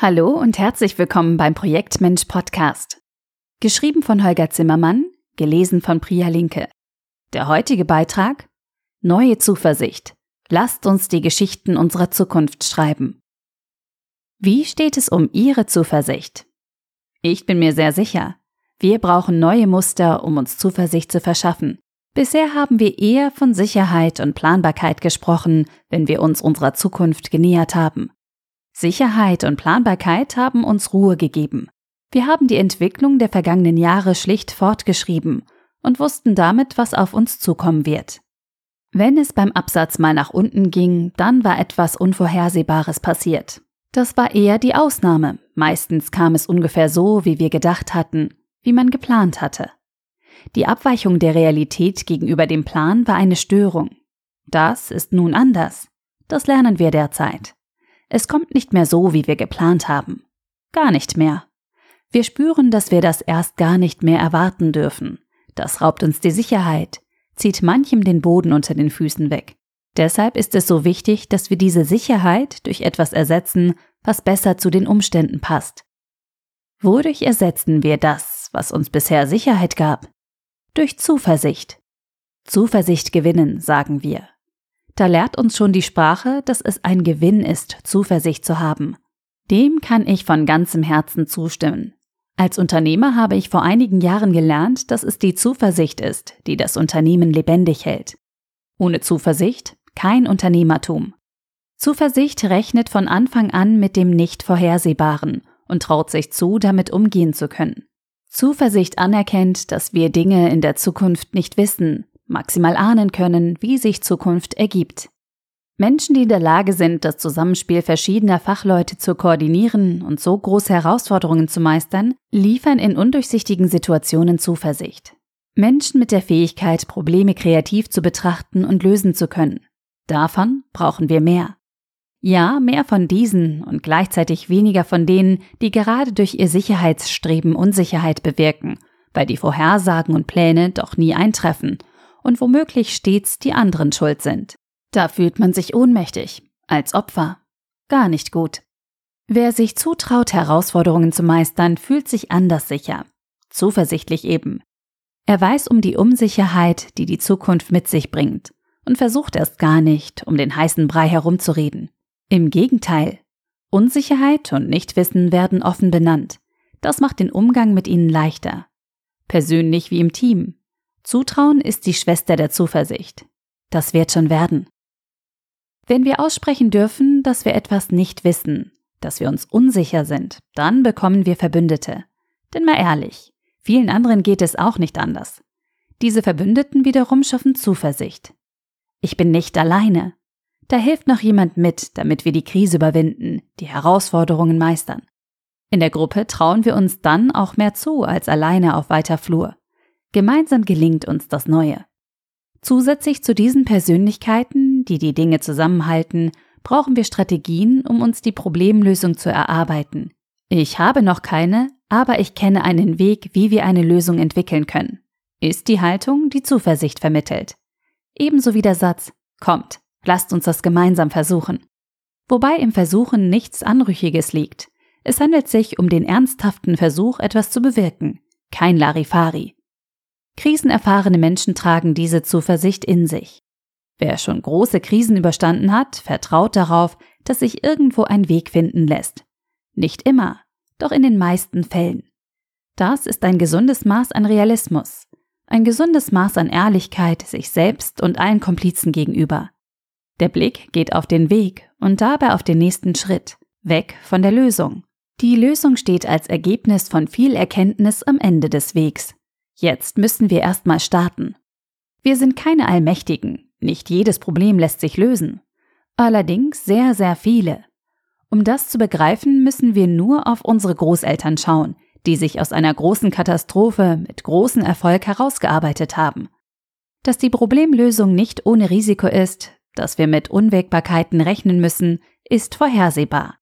Hallo und herzlich willkommen beim Projekt Mensch Podcast. Geschrieben von Holger Zimmermann, gelesen von Priya Linke. Der heutige Beitrag Neue Zuversicht. Lasst uns die Geschichten unserer Zukunft schreiben. Wie steht es um Ihre Zuversicht? Ich bin mir sehr sicher, wir brauchen neue Muster, um uns Zuversicht zu verschaffen. Bisher haben wir eher von Sicherheit und Planbarkeit gesprochen, wenn wir uns unserer Zukunft genähert haben. Sicherheit und Planbarkeit haben uns Ruhe gegeben. Wir haben die Entwicklung der vergangenen Jahre schlicht fortgeschrieben und wussten damit, was auf uns zukommen wird. Wenn es beim Absatz mal nach unten ging, dann war etwas Unvorhersehbares passiert. Das war eher die Ausnahme. Meistens kam es ungefähr so, wie wir gedacht hatten, wie man geplant hatte. Die Abweichung der Realität gegenüber dem Plan war eine Störung. Das ist nun anders. Das lernen wir derzeit. Es kommt nicht mehr so, wie wir geplant haben. Gar nicht mehr. Wir spüren, dass wir das erst gar nicht mehr erwarten dürfen. Das raubt uns die Sicherheit, zieht manchem den Boden unter den Füßen weg. Deshalb ist es so wichtig, dass wir diese Sicherheit durch etwas ersetzen, was besser zu den Umständen passt. Wodurch ersetzen wir das, was uns bisher Sicherheit gab? Durch Zuversicht. Zuversicht gewinnen, sagen wir. Da lehrt uns schon die Sprache, dass es ein Gewinn ist, Zuversicht zu haben. Dem kann ich von ganzem Herzen zustimmen. Als Unternehmer habe ich vor einigen Jahren gelernt, dass es die Zuversicht ist, die das Unternehmen lebendig hält. Ohne Zuversicht kein Unternehmertum. Zuversicht rechnet von Anfang an mit dem nicht Vorhersehbaren und traut sich zu, damit umgehen zu können. Zuversicht anerkennt, dass wir Dinge in der Zukunft nicht wissen, maximal ahnen können, wie sich Zukunft ergibt. Menschen, die in der Lage sind, das Zusammenspiel verschiedener Fachleute zu koordinieren und so große Herausforderungen zu meistern, liefern in undurchsichtigen Situationen Zuversicht. Menschen mit der Fähigkeit, Probleme kreativ zu betrachten und lösen zu können. Davon brauchen wir mehr. Ja, mehr von diesen und gleichzeitig weniger von denen, die gerade durch ihr Sicherheitsstreben Unsicherheit bewirken, weil die Vorhersagen und Pläne doch nie eintreffen und womöglich stets die anderen schuld sind. Da fühlt man sich ohnmächtig, als Opfer. Gar nicht gut. Wer sich zutraut, Herausforderungen zu meistern, fühlt sich anders sicher. Zuversichtlich eben. Er weiß um die Unsicherheit, die die Zukunft mit sich bringt und versucht erst gar nicht, um den heißen Brei herumzureden. Im Gegenteil. Unsicherheit und Nichtwissen werden offen benannt. Das macht den Umgang mit ihnen leichter. Persönlich wie im Team. Zutrauen ist die Schwester der Zuversicht. Das wird schon werden. Wenn wir aussprechen dürfen, dass wir etwas nicht wissen, dass wir uns unsicher sind, dann bekommen wir Verbündete. Denn mal ehrlich, vielen anderen geht es auch nicht anders. Diese Verbündeten wiederum schaffen Zuversicht. Ich bin nicht alleine. Da hilft noch jemand mit, damit wir die Krise überwinden, die Herausforderungen meistern. In der Gruppe trauen wir uns dann auch mehr zu als alleine auf weiter Flur. Gemeinsam gelingt uns das Neue. Zusätzlich zu diesen Persönlichkeiten, die die Dinge zusammenhalten, brauchen wir Strategien, um uns die Problemlösung zu erarbeiten. Ich habe noch keine, aber ich kenne einen Weg, wie wir eine Lösung entwickeln können. Ist die Haltung, die Zuversicht vermittelt. Ebenso wie der Satz, kommt, lasst uns das gemeinsam versuchen. Wobei im Versuchen nichts Anrüchiges liegt. Es handelt sich um den ernsthaften Versuch, etwas zu bewirken. Kein Larifari. Krisenerfahrene Menschen tragen diese Zuversicht in sich. Wer schon große Krisen überstanden hat, vertraut darauf, dass sich irgendwo ein Weg finden lässt. Nicht immer, doch in den meisten Fällen. Das ist ein gesundes Maß an Realismus, ein gesundes Maß an Ehrlichkeit sich selbst und allen Komplizen gegenüber. Der Blick geht auf den Weg und dabei auf den nächsten Schritt, weg von der Lösung. Die Lösung steht als Ergebnis von viel Erkenntnis am Ende des Wegs. Jetzt müssen wir erstmal starten. Wir sind keine Allmächtigen, nicht jedes Problem lässt sich lösen. Allerdings sehr, sehr viele. Um das zu begreifen, müssen wir nur auf unsere Großeltern schauen, die sich aus einer großen Katastrophe mit großem Erfolg herausgearbeitet haben. Dass die Problemlösung nicht ohne Risiko ist, dass wir mit Unwägbarkeiten rechnen müssen, ist vorhersehbar.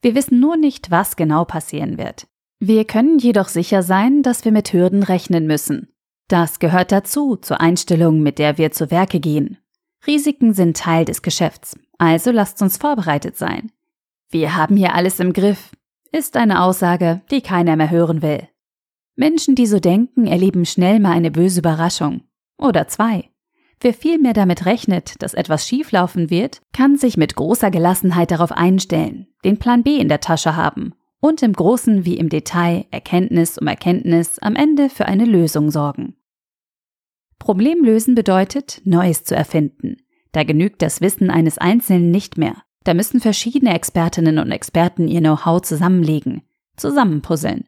Wir wissen nur nicht, was genau passieren wird. Wir können jedoch sicher sein, dass wir mit Hürden rechnen müssen. Das gehört dazu, zur Einstellung, mit der wir zu Werke gehen. Risiken sind Teil des Geschäfts, also lasst uns vorbereitet sein. Wir haben hier alles im Griff. ist eine Aussage, die keiner mehr hören will. Menschen, die so denken, erleben schnell mal eine böse Überraschung. Oder zwei. Wer vielmehr damit rechnet, dass etwas schieflaufen wird, kann sich mit großer Gelassenheit darauf einstellen, den Plan B in der Tasche haben und im Großen wie im Detail Erkenntnis um Erkenntnis am Ende für eine Lösung sorgen. Problemlösen bedeutet, Neues zu erfinden. Da genügt das Wissen eines Einzelnen nicht mehr. Da müssen verschiedene Expertinnen und Experten ihr Know-how zusammenlegen, zusammenpuzzeln.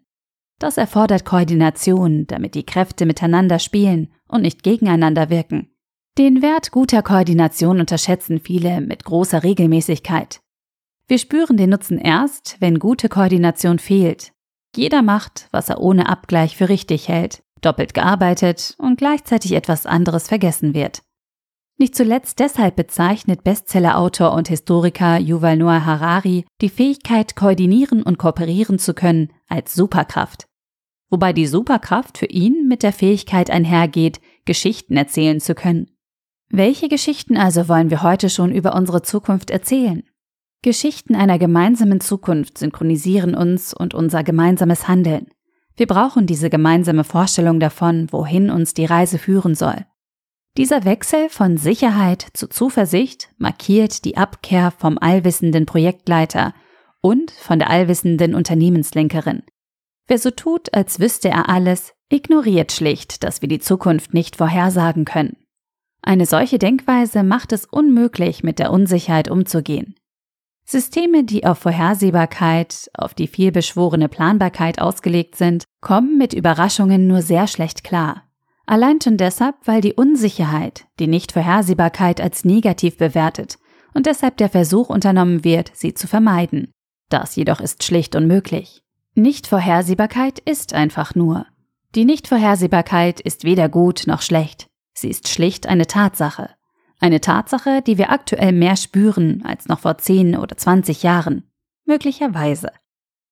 Das erfordert Koordination, damit die Kräfte miteinander spielen und nicht gegeneinander wirken. Den Wert guter Koordination unterschätzen viele mit großer Regelmäßigkeit. Wir spüren den Nutzen erst, wenn gute Koordination fehlt. Jeder macht, was er ohne Abgleich für richtig hält, doppelt gearbeitet und gleichzeitig etwas anderes vergessen wird. Nicht zuletzt deshalb bezeichnet Bestsellerautor und Historiker Yuval Noah Harari die Fähigkeit, koordinieren und kooperieren zu können, als Superkraft. Wobei die Superkraft für ihn mit der Fähigkeit einhergeht, Geschichten erzählen zu können. Welche Geschichten also wollen wir heute schon über unsere Zukunft erzählen? Geschichten einer gemeinsamen Zukunft synchronisieren uns und unser gemeinsames Handeln. Wir brauchen diese gemeinsame Vorstellung davon, wohin uns die Reise führen soll. Dieser Wechsel von Sicherheit zu Zuversicht markiert die Abkehr vom allwissenden Projektleiter und von der allwissenden Unternehmenslenkerin. Wer so tut, als wüsste er alles, ignoriert schlicht, dass wir die Zukunft nicht vorhersagen können. Eine solche Denkweise macht es unmöglich, mit der Unsicherheit umzugehen. Systeme, die auf Vorhersehbarkeit, auf die vielbeschworene Planbarkeit ausgelegt sind, kommen mit Überraschungen nur sehr schlecht klar. Allein schon deshalb, weil die Unsicherheit die Nichtvorhersehbarkeit als negativ bewertet und deshalb der Versuch unternommen wird, sie zu vermeiden. Das jedoch ist schlicht unmöglich. Nichtvorhersehbarkeit ist einfach nur. Die Nichtvorhersehbarkeit ist weder gut noch schlecht. Sie ist schlicht eine Tatsache. Eine Tatsache, die wir aktuell mehr spüren als noch vor 10 oder 20 Jahren. Möglicherweise.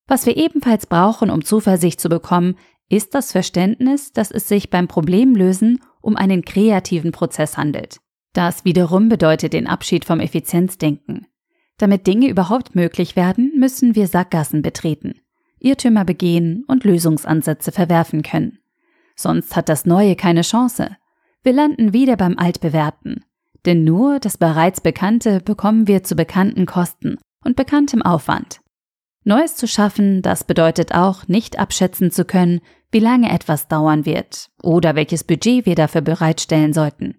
Was wir ebenfalls brauchen, um Zuversicht zu bekommen, ist das Verständnis, dass es sich beim Problemlösen um einen kreativen Prozess handelt. Das wiederum bedeutet den Abschied vom Effizienzdenken. Damit Dinge überhaupt möglich werden, müssen wir Sackgassen betreten, Irrtümer begehen und Lösungsansätze verwerfen können. Sonst hat das Neue keine Chance. Wir landen wieder beim Altbewährten. Denn nur das bereits Bekannte bekommen wir zu bekannten Kosten und bekanntem Aufwand. Neues zu schaffen, das bedeutet auch, nicht abschätzen zu können, wie lange etwas dauern wird oder welches Budget wir dafür bereitstellen sollten.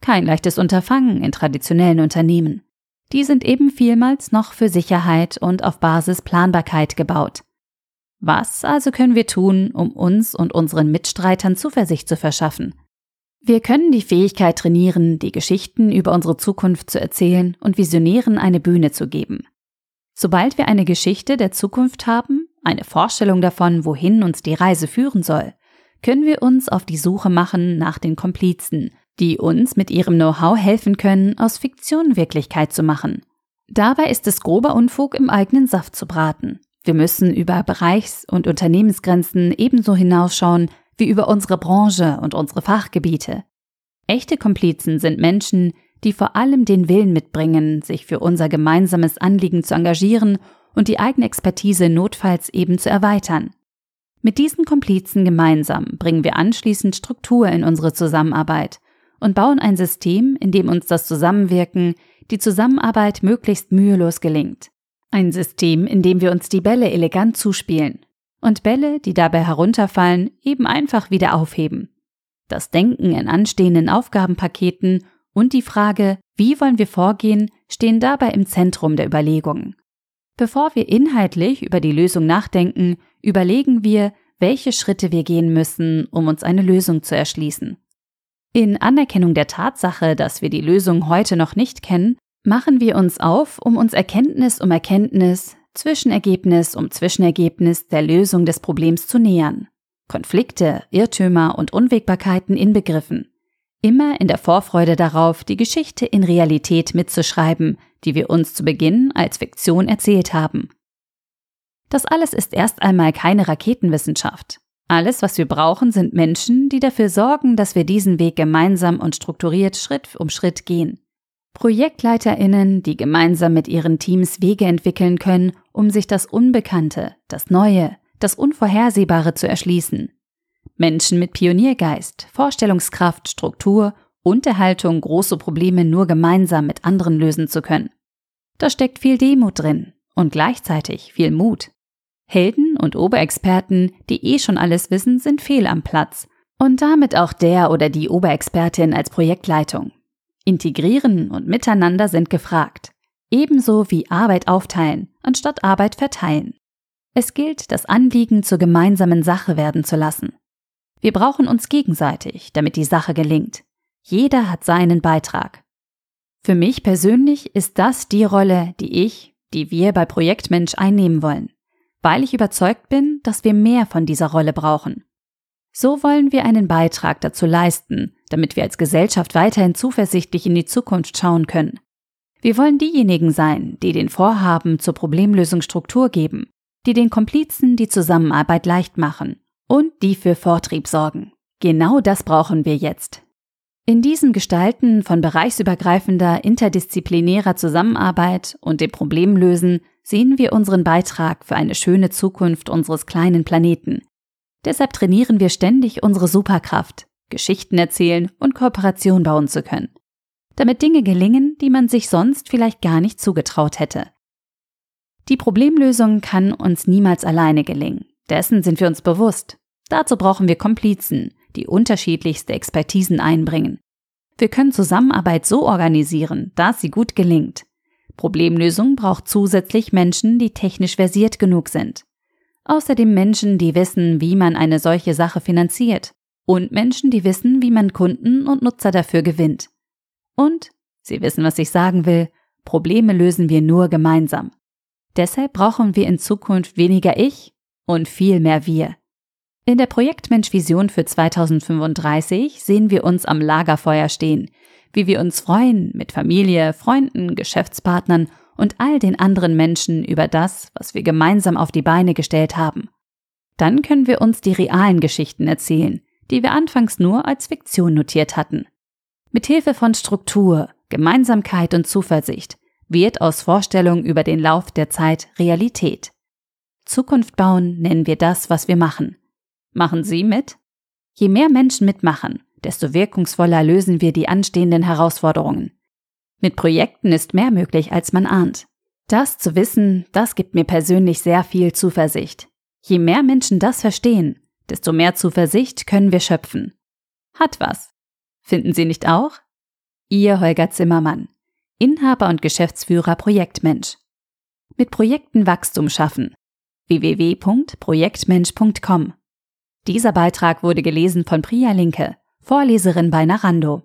Kein leichtes Unterfangen in traditionellen Unternehmen. Die sind eben vielmals noch für Sicherheit und auf Basis Planbarkeit gebaut. Was also können wir tun, um uns und unseren Mitstreitern Zuversicht zu verschaffen? Wir können die Fähigkeit trainieren, die Geschichten über unsere Zukunft zu erzählen und Visionären eine Bühne zu geben. Sobald wir eine Geschichte der Zukunft haben, eine Vorstellung davon, wohin uns die Reise führen soll, können wir uns auf die Suche machen nach den Komplizen, die uns mit ihrem Know-how helfen können, aus Fiktion Wirklichkeit zu machen. Dabei ist es grober Unfug, im eigenen Saft zu braten. Wir müssen über Bereichs- und Unternehmensgrenzen ebenso hinausschauen, wie über unsere Branche und unsere Fachgebiete. Echte Komplizen sind Menschen, die vor allem den Willen mitbringen, sich für unser gemeinsames Anliegen zu engagieren und die eigene Expertise notfalls eben zu erweitern. Mit diesen Komplizen gemeinsam bringen wir anschließend Struktur in unsere Zusammenarbeit und bauen ein System, in dem uns das Zusammenwirken, die Zusammenarbeit möglichst mühelos gelingt. Ein System, in dem wir uns die Bälle elegant zuspielen und Bälle, die dabei herunterfallen, eben einfach wieder aufheben. Das Denken in anstehenden Aufgabenpaketen und die Frage, wie wollen wir vorgehen, stehen dabei im Zentrum der Überlegungen. Bevor wir inhaltlich über die Lösung nachdenken, überlegen wir, welche Schritte wir gehen müssen, um uns eine Lösung zu erschließen. In Anerkennung der Tatsache, dass wir die Lösung heute noch nicht kennen, machen wir uns auf, um uns Erkenntnis um Erkenntnis, Zwischenergebnis um Zwischenergebnis der Lösung des Problems zu nähern. Konflikte, Irrtümer und Unwägbarkeiten inbegriffen. Immer in der Vorfreude darauf, die Geschichte in Realität mitzuschreiben, die wir uns zu Beginn als Fiktion erzählt haben. Das alles ist erst einmal keine Raketenwissenschaft. Alles, was wir brauchen, sind Menschen, die dafür sorgen, dass wir diesen Weg gemeinsam und strukturiert Schritt um Schritt gehen. ProjektleiterInnen, die gemeinsam mit ihren Teams Wege entwickeln können, um sich das Unbekannte, das Neue, das Unvorhersehbare zu erschließen. Menschen mit Pioniergeist, Vorstellungskraft, Struktur und der Haltung, große Probleme nur gemeinsam mit anderen lösen zu können. Da steckt viel Demut drin und gleichzeitig viel Mut. Helden und Oberexperten, die eh schon alles wissen, sind fehl am Platz und damit auch der oder die Oberexpertin als Projektleitung. Integrieren und Miteinander sind gefragt, ebenso wie Arbeit aufteilen anstatt Arbeit verteilen. Es gilt, das Anliegen zur gemeinsamen Sache werden zu lassen. Wir brauchen uns gegenseitig, damit die Sache gelingt. Jeder hat seinen Beitrag. Für mich persönlich ist das die Rolle, die ich, die wir bei Projektmensch einnehmen wollen, weil ich überzeugt bin, dass wir mehr von dieser Rolle brauchen. So wollen wir einen Beitrag dazu leisten, damit wir als Gesellschaft weiterhin zuversichtlich in die Zukunft schauen können. Wir wollen diejenigen sein, die den Vorhaben zur Problemlösung Struktur geben, die den Komplizen die Zusammenarbeit leicht machen und die für Vortrieb sorgen. Genau das brauchen wir jetzt. In diesem Gestalten von bereichsübergreifender, interdisziplinärer Zusammenarbeit und dem Problemlösen sehen wir unseren Beitrag für eine schöne Zukunft unseres kleinen Planeten. Deshalb trainieren wir ständig unsere Superkraft, Geschichten erzählen und Kooperation bauen zu können. Damit Dinge gelingen, die man sich sonst vielleicht gar nicht zugetraut hätte. Die Problemlösung kann uns niemals alleine gelingen. Dessen sind wir uns bewusst. Dazu brauchen wir Komplizen, die unterschiedlichste Expertisen einbringen. Wir können Zusammenarbeit so organisieren, dass sie gut gelingt. Problemlösung braucht zusätzlich Menschen, die technisch versiert genug sind. Außerdem Menschen, die wissen, wie man eine solche Sache finanziert. Und Menschen, die wissen, wie man Kunden und Nutzer dafür gewinnt. Und, Sie wissen, was ich sagen will, Probleme lösen wir nur gemeinsam. Deshalb brauchen wir in Zukunft weniger ich und viel mehr wir. In der Projektmensch-Vision für 2035 sehen wir uns am Lagerfeuer stehen, wie wir uns freuen mit Familie, Freunden, Geschäftspartnern und all den anderen Menschen über das, was wir gemeinsam auf die Beine gestellt haben. Dann können wir uns die realen Geschichten erzählen, die wir anfangs nur als Fiktion notiert hatten. Mithilfe von Struktur, Gemeinsamkeit und Zuversicht wird aus Vorstellung über den Lauf der Zeit Realität. Zukunft bauen nennen wir das, was wir machen. Machen Sie mit? Je mehr Menschen mitmachen, desto wirkungsvoller lösen wir die anstehenden Herausforderungen. Mit Projekten ist mehr möglich, als man ahnt. Das zu wissen, das gibt mir persönlich sehr viel Zuversicht. Je mehr Menschen das verstehen, desto mehr Zuversicht können wir schöpfen. Hat was. Finden Sie nicht auch? Ihr Holger Zimmermann. Inhaber und Geschäftsführer Projektmensch. Mit Projekten Wachstum schaffen. www.projektmensch.com. Dieser Beitrag wurde gelesen von Priya Linke, Vorleserin bei Narando.